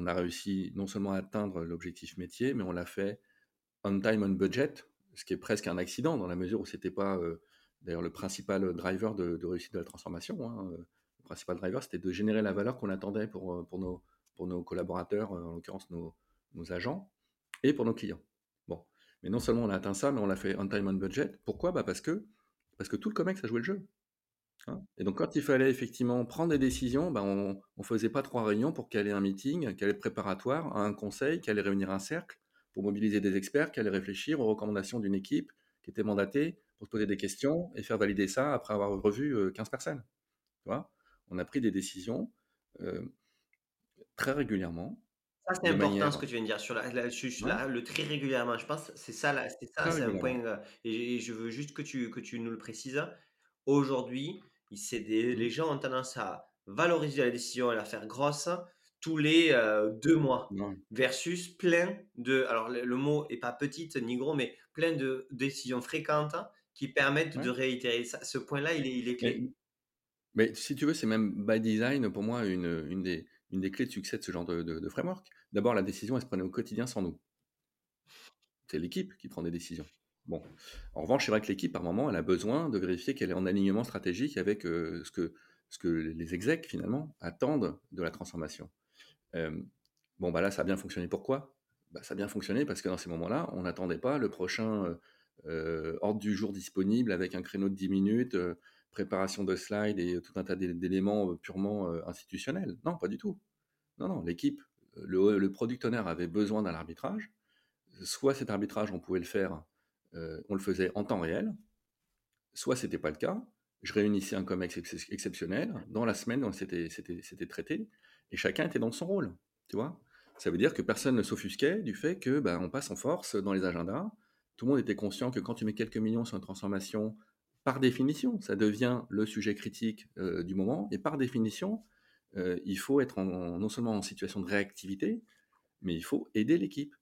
on a réussi non seulement à atteindre l'objectif métier, mais on l'a fait on time, on budget, ce qui est presque un accident dans la mesure où c'était pas euh, d'ailleurs le principal driver de, réussite de la transformation. Hein, euh, le principal driver, c'était de générer la valeur qu'on attendait pour, euh, nos, collaborateurs, en l'occurrence nos, nos, agents, et pour nos clients. Bon, mais non seulement on a atteint ça, mais on l'a fait on time, on budget. Pourquoi? Bah parce que parce que tout le COMEX a joué le jeu. Hein. et donc, quand il fallait effectivement prendre des décisions, ben, on ne faisait pas trois réunions pour caler un meeting, caler préparatoire, un conseil, caler réunir un cercle, pour mobiliser des experts allaient réfléchir aux recommandations d'une équipe qui était mandatée pour se poser des questions et faire valider ça après avoir revu 15 personnes. Tu vois? On a pris des décisions très régulièrement. Ça, c'est important ce que tu viens de dire sur, la, le très régulièrement. Je pense c'est ça, c'est ça, c'est un point. et, je veux juste que tu, que tu nous le précises. Aujourd'hui, des, les gens ont tendance à valoriser la décision et la faire grosse tous les euh, deux mois versus plein de, alors le, mot est pas petite ni gros, mais plein de décisions fréquentes qui permettent de réitérer. Ça, ce point-là, il est, il est clé. Mais, si tu veux, c'est même by design pour moi une, une, des, une des clés de succès de ce genre de, de, framework. D'abord, la décision, elle se prenait au quotidien sans nous. C'est l'équipe qui prend des décisions. Bon. En revanche, c'est vrai que l'équipe, par moment, elle a besoin de vérifier qu'elle est en alignement stratégique avec euh, ce, que, les execs, finalement, attendent de la transformation bon, bah là, ça a bien fonctionné. Pourquoi? Bah, Ça a bien fonctionné parce que dans ces moments-là, on n'attendait pas le prochain ordre du jour disponible avec un créneau de 10 minutes, préparation de slides et tout un tas d'éléments purement institutionnels. Non, pas du tout. Non, non, l'équipe, le, le, product owner avait besoin d'un arbitrage. Soit cet arbitrage, on pouvait le faire, on le faisait en temps réel, soit c'était pas le cas. Je réunissais un COMEX exceptionnel. Dans la semaine, c'était traité et chacun était dans son rôle, tu vois. Ça veut dire que personne ne s'offusquait du fait que ben, on passe en force dans les agendas. Tout le monde était conscient que quand tu mets quelques millions sur une transformation, par définition, ça devient le sujet critique euh, du moment. Et par définition, euh, il faut être non seulement en situation de réactivité, mais il faut aider l'équipe.